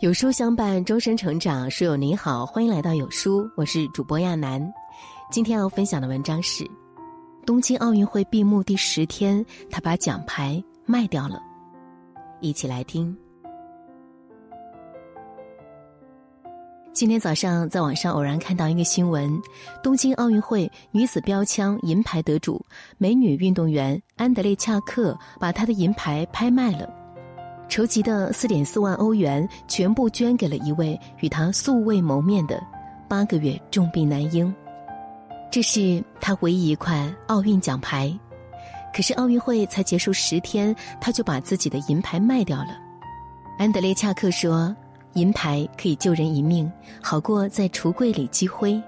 有书相伴，终身成长。书友你好，欢迎来到有书，我是主播亚楠。今天要分享的文章是：东京奥运会闭幕第十天，他把奖牌卖掉了。一起来听。今天早上在网上偶然看到一个新闻：东京奥运会女子标枪银牌得主、美女运动员安德烈恰克把她的银牌拍卖了。筹集的四点四万欧元全部捐给了一位与他素未谋面的八个月重病男婴，这是他唯一一块奥运奖牌。可是奥运会才结束十天，他就把自己的银牌卖掉了。安德烈恰克说：“银牌可以救人一命，好过在橱柜里积灰。”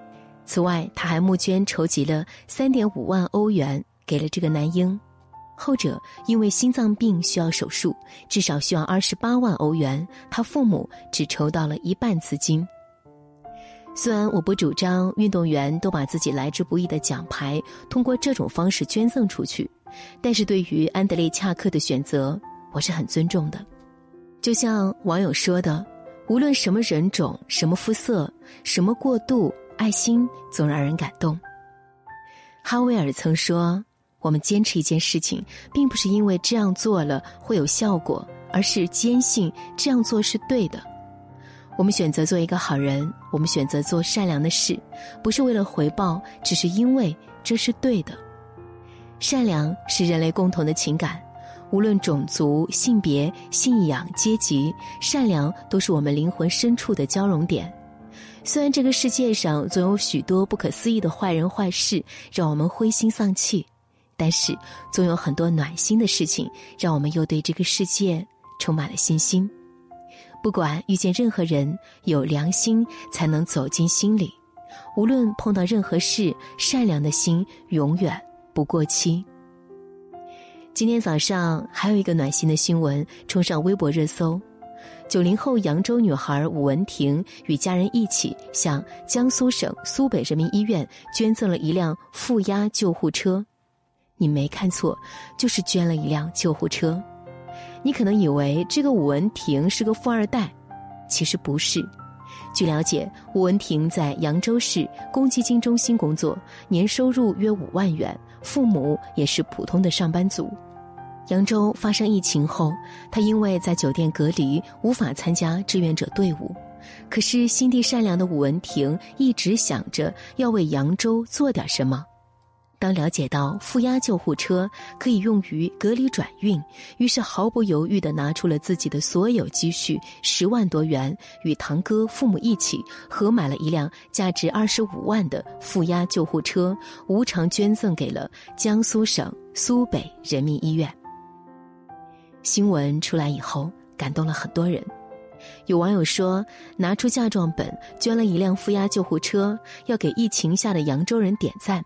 此外，他还募捐筹集了三点五万欧元给了这个男婴。后者因为心脏病需要手术，至少需要二十八万欧元，他父母只筹到了一半资金。虽然我不主张运动员都把自己来之不易的奖牌通过这种方式捐赠出去，但是对于安德烈恰克的选择，我是很尊重的。就像网友说的：“无论什么人种、什么肤色、什么过度，爱心总让人感动。”哈维尔曾说。我们坚持一件事情，并不是因为这样做了会有效果，而是坚信这样做是对的。我们选择做一个好人，我们选择做善良的事，不是为了回报，只是因为这是对的。善良是人类共同的情感，无论种族、性别、信仰、阶级，善良都是我们灵魂深处的交融点。虽然这个世界上总有许多不可思议的坏人坏事，让我们灰心丧气。但是，总有很多暖心的事情，让我们又对这个世界充满了信心。不管遇见任何人，有良心才能走进心里。无论碰到任何事，善良的心永远不过期。今天早上还有一个暖心的新闻冲上微博热搜：九零后扬州女孩武文婷与家人一起向江苏省苏北人民医院捐赠了一辆负压救护车。你没看错，就是捐了一辆救护车。你可能以为这个武文婷是个富二代，其实不是。据了解，武文婷在扬州市公积金中心工作，年收入约五万元，父母也是普通的上班族。扬州发生疫情后，他因为在酒店隔离，无法参加志愿者队伍。可是心地善良的武文婷一直想着要为扬州做点什么。当了解到负压救护车可以用于隔离转运，于是毫不犹豫地拿出了自己的所有积蓄十万多元，与堂哥、父母一起合买了一辆价值二十五万的负压救护车，无偿捐赠给了江苏省苏北人民医院。新闻出来以后，感动了很多人。有网友说：“拿出嫁妆本捐了一辆负压救护车，要给疫情下的扬州人点赞。”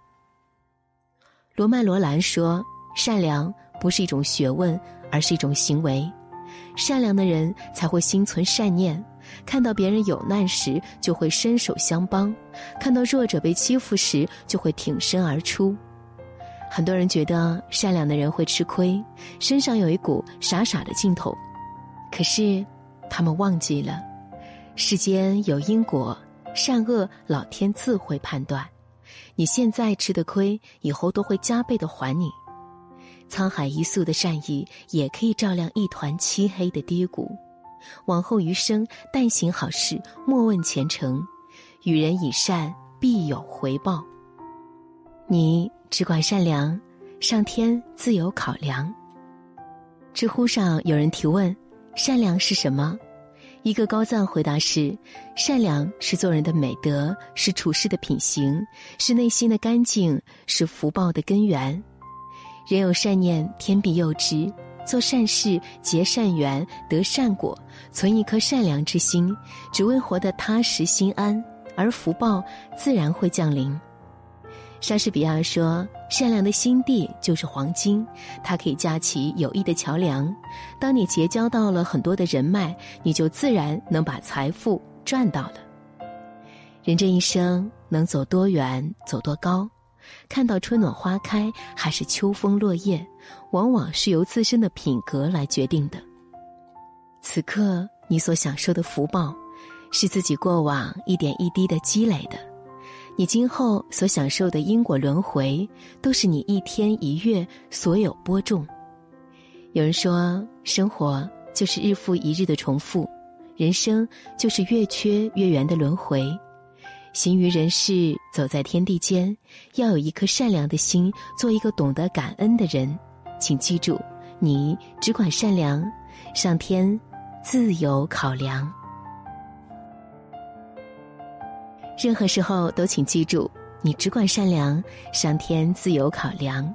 罗曼·罗兰说：“善良不是一种学问，而是一种行为。善良的人才会心存善念，看到别人有难时就会伸手相帮，看到弱者被欺负时就会挺身而出。很多人觉得善良的人会吃亏，身上有一股傻傻的劲头，可是他们忘记了，世间有因果，善恶老天自会判断。”你现在吃的亏，以后都会加倍的还你。沧海一粟的善意，也可以照亮一团漆黑的低谷。往后余生，但行好事，莫问前程。与人以善，必有回报。你只管善良，上天自有考量。知乎上有人提问：善良是什么？一个高赞回答是：善良是做人的美德，是处事的品行，是内心的干净，是福报的根源。人有善念，天必佑之。做善事，结善缘，得善果，存一颗善良之心，只为活得踏实心安，而福报自然会降临。莎士比亚说：“善良的心地就是黄金，它可以架起友谊的桥梁。当你结交到了很多的人脉，你就自然能把财富赚到了。人这一生能走多远，走多高，看到春暖花开还是秋风落叶，往往是由自身的品格来决定的。此刻你所享受的福报，是自己过往一点一滴的积累的。你今后所享受的因果轮回，都是你一天一月所有播种。有人说，生活就是日复一日的重复，人生就是月缺月圆的轮回。行于人世，走在天地间，要有一颗善良的心，做一个懂得感恩的人。请记住，你只管善良，上天自有考量。任何时候都请记住，你只管善良，上天自有考量。